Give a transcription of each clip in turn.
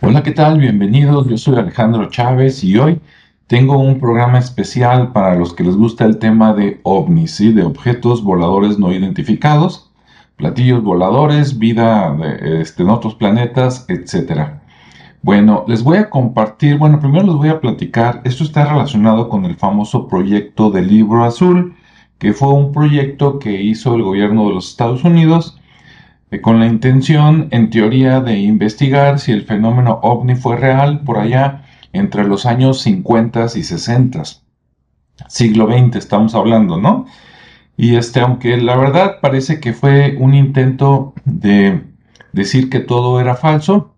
Hola, ¿qué tal? Bienvenidos. Yo soy Alejandro Chávez y hoy tengo un programa especial para los que les gusta el tema de ovnis, ¿sí? de objetos voladores no identificados, platillos voladores, vida este, en otros planetas, etc. Bueno, les voy a compartir, bueno, primero les voy a platicar, esto está relacionado con el famoso proyecto del libro azul, que fue un proyecto que hizo el gobierno de los Estados Unidos con la intención, en teoría, de investigar si el fenómeno ovni fue real por allá entre los años 50 y 60. Siglo XX estamos hablando, ¿no? Y este, aunque la verdad parece que fue un intento de decir que todo era falso,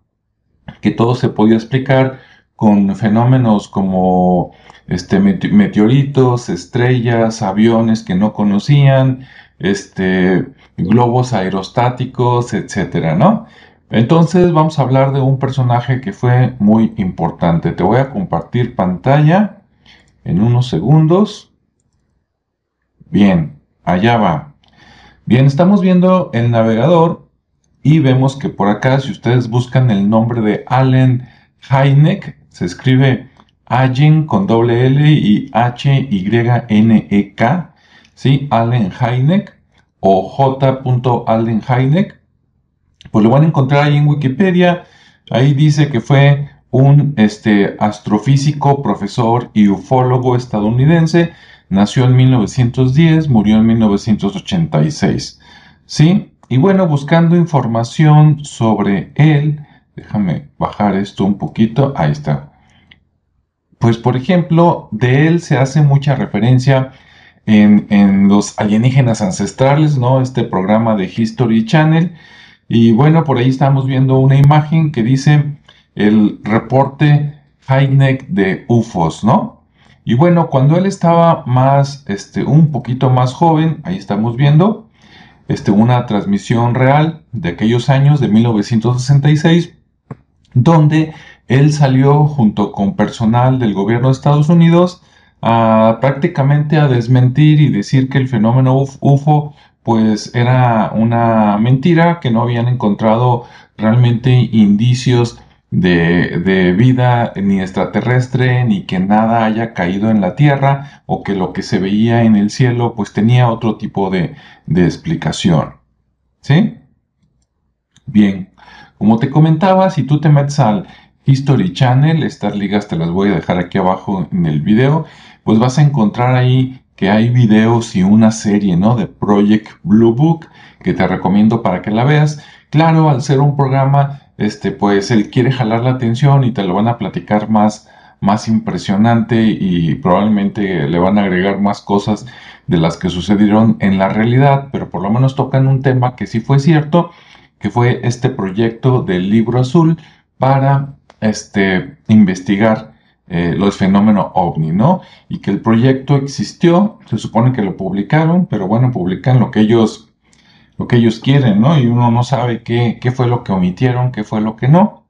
que todo se podía explicar con fenómenos como este, meteoritos, estrellas, aviones que no conocían, este, globos aerostáticos, etcétera, ¿no? Entonces vamos a hablar de un personaje que fue muy importante. Te voy a compartir pantalla en unos segundos. Bien, allá va. Bien, estamos viendo el navegador y vemos que por acá, si ustedes buscan el nombre de Allen Hynek, se escribe Allen con doble L y H-Y-N-E-K, ¿sí? Allen Hynek o J. Allen Hynek, pues lo van a encontrar ahí en Wikipedia. Ahí dice que fue un este, astrofísico, profesor y ufólogo estadounidense. Nació en 1910, murió en 1986. ¿Sí? Y bueno, buscando información sobre él, déjame bajar esto un poquito. Ahí está. Pues por ejemplo, de él se hace mucha referencia en, los alienígenas ancestrales, ¿no? Este programa de History Channel. Y bueno, por ahí estamos viendo una imagen que dice el reporte Hynek de UFOs, ¿no? Y bueno, cuando él estaba más, este, un poquito más joven, ahí estamos viendo, este, una transmisión real de aquellos años de 1966, donde él salió junto con personal del gobierno de Estados Unidos a, prácticamente a desmentir y decir que el fenómeno UFO pues era una mentira, que no habían encontrado realmente indicios de, de, vida ni extraterrestre, ni que nada haya caído en la Tierra, o que lo que se veía en el cielo pues tenía otro tipo de, de explicación. ¿Sí? Bien, como te comentaba, si tú te metes al History Channel, estas ligas te las voy a dejar aquí abajo en el video, pues vas a encontrar ahí que hay videos y una serie, ¿no? De Project Blue Book que te recomiendo para que la veas. Claro, al ser un programa, este, pues él quiere jalar la atención y te lo van a platicar más, más impresionante y probablemente le van a agregar más cosas de las que sucedieron en la realidad, pero por lo menos tocan un tema que sí fue cierto, que fue este proyecto del libro azul para este, investigar eh, los fenómenos ovni, ¿no? Y que el proyecto existió, se supone que lo publicaron, pero bueno, publican lo que ellos, lo que ellos quieren, ¿no? Y uno no sabe qué, qué fue lo que omitieron, qué fue lo que no.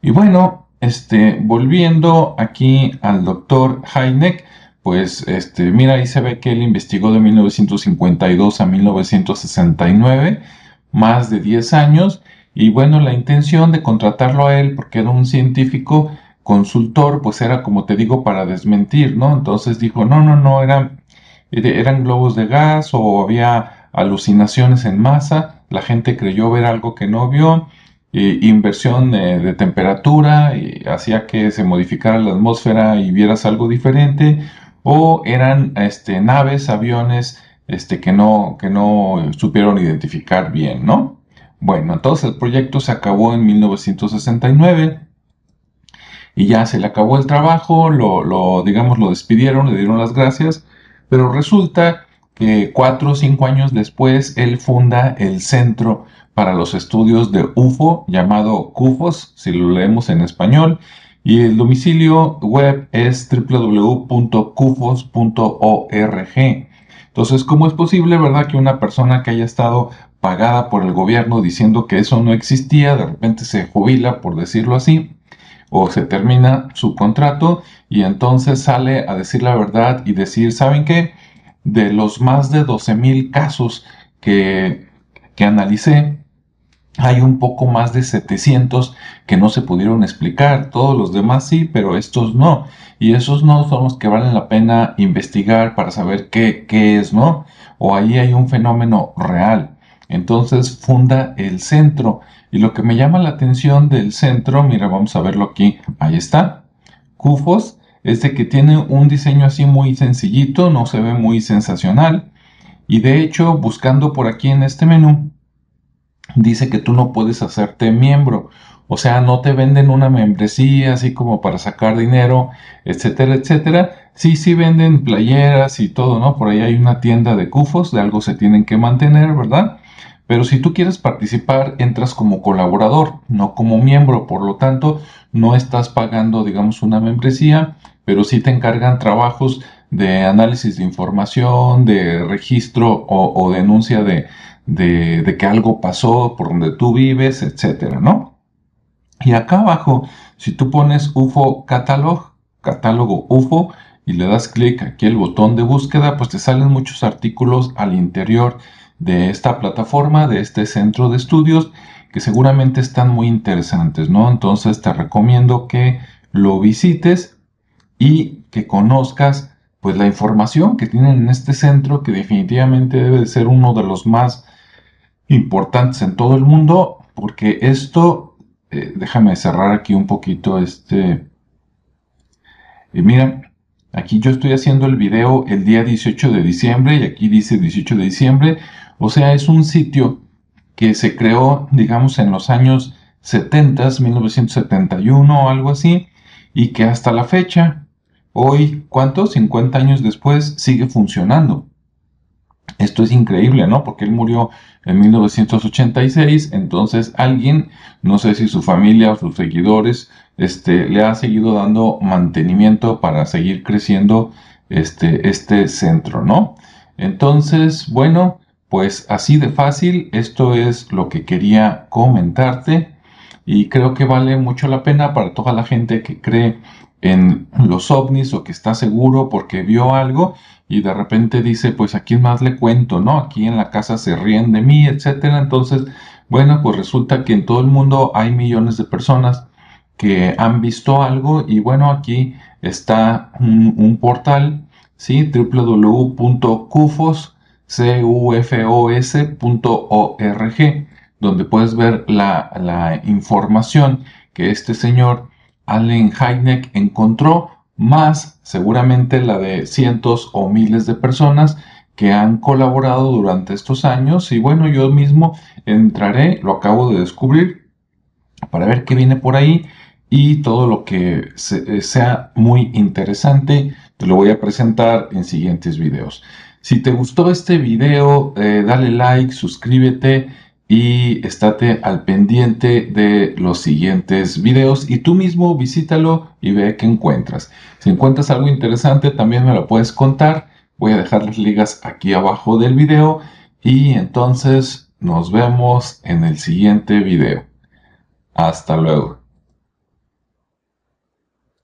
Y bueno, este, volviendo aquí al doctor Heineck, pues este, mira, ahí se ve que él investigó de 1952 a 1969, más de 10 años, y bueno, la intención de contratarlo a él, porque era un científico, consultor, pues era como te digo, para desmentir, ¿no? Entonces dijo, no, no, no, eran, eran globos de gas o había alucinaciones en masa, la gente creyó ver algo que no vio, inversión de, temperatura, y hacía que se modificara la atmósfera y vieras algo diferente, o eran este, naves, aviones este, que, no, que no supieron identificar bien, ¿no? Bueno, entonces el proyecto se acabó en 1969 y ya se le acabó el trabajo, lo, digamos, lo despidieron, le dieron las gracias, pero resulta que cuatro o cinco años después él funda el Centro para los Estudios de UFO, llamado CUFOS, si lo leemos en español, y el domicilio web es www.cufos.org. Entonces, ¿cómo es posible, verdad, que una persona que haya estado pagada por el gobierno diciendo que eso no existía, de repente se jubila, por decirlo así, o se termina su contrato y entonces sale a decir la verdad y decir, ¿saben qué? De los más de 12 mil casos que, que analicé, hay un poco más de 700 que no se pudieron explicar, todos los demás sí, pero estos no. Y esos no son los que valen la pena investigar para saber qué, qué es, ¿no? O ahí hay un fenómeno real. Entonces funda el centro. Y lo que me llama la atención del centro, mira, vamos a verlo aquí, ahí está. CUFOS es de que tiene un diseño así muy sencillito, no se ve muy sensacional. Y de hecho, buscando por aquí en este menú, dice que tú no puedes hacerte miembro. O sea, no te venden una membresía así como para sacar dinero, etcétera, etcétera. Sí, sí venden playeras y todo, ¿no? Por ahí hay una tienda de cufos, de algo se tienen que mantener, ¿verdad? Pero si tú quieres participar, entras como colaborador, no como miembro. Por lo tanto, no estás pagando, digamos, una membresía, pero sí te encargan trabajos de análisis de información, de registro o denuncia de, de, que algo pasó por donde tú vives, etcétera, ¿no? Y acá abajo, si tú pones UFO Catalog, catálogo UFO, y le das clic aquí el botón de búsqueda, pues te salen muchos artículos al interior de esta plataforma, de este centro de estudios, que seguramente están muy interesantes, ¿no? Entonces te recomiendo que lo visites y que conozcas pues la información que tienen en este centro, que definitivamente debe de ser uno de los más importantes en todo el mundo, porque esto, eh, déjame cerrar aquí un poquito este... Y mira, aquí yo estoy haciendo el video el día 18 de diciembre y aquí dice 18 de diciembre, o sea, es un sitio que se creó, digamos, en los años 70, 1971 o algo así, y que hasta la fecha, hoy, ¿cuántos? 50 años después, sigue funcionando. Esto es increíble, ¿no? Porque él murió en 1986, entonces alguien, no sé si su familia o sus seguidores, este, le ha seguido dando mantenimiento para seguir creciendo este, este centro, ¿no? Entonces, bueno, pues así de fácil, esto es lo que quería comentarte y creo que vale mucho la pena para toda la gente que cree en los ovnis o que está seguro porque vio algo y de repente dice, pues a más le cuento, ¿no? Aquí en la casa se ríen de mí, etcétera. Entonces, bueno, pues resulta que en todo el mundo hay millones de personas que han visto algo y bueno, aquí está un, portal, ¿sí? www.cufos.org, donde puedes ver la, información que este señor Allen Hynek encontró más seguramente la de cientos o miles de personas que han colaborado durante estos años y bueno, yo mismo entraré, lo acabo de descubrir, para ver qué viene por ahí y todo lo que sea muy interesante te lo voy a presentar en siguientes videos. Si te gustó este video, eh, dale like, suscríbete y estate al pendiente de los siguientes videos y tú mismo visítalo y ve qué encuentras. Si encuentras algo interesante también me lo puedes contar. Voy a dejar las ligas aquí abajo del video y entonces nos vemos en el siguiente video. Hasta luego.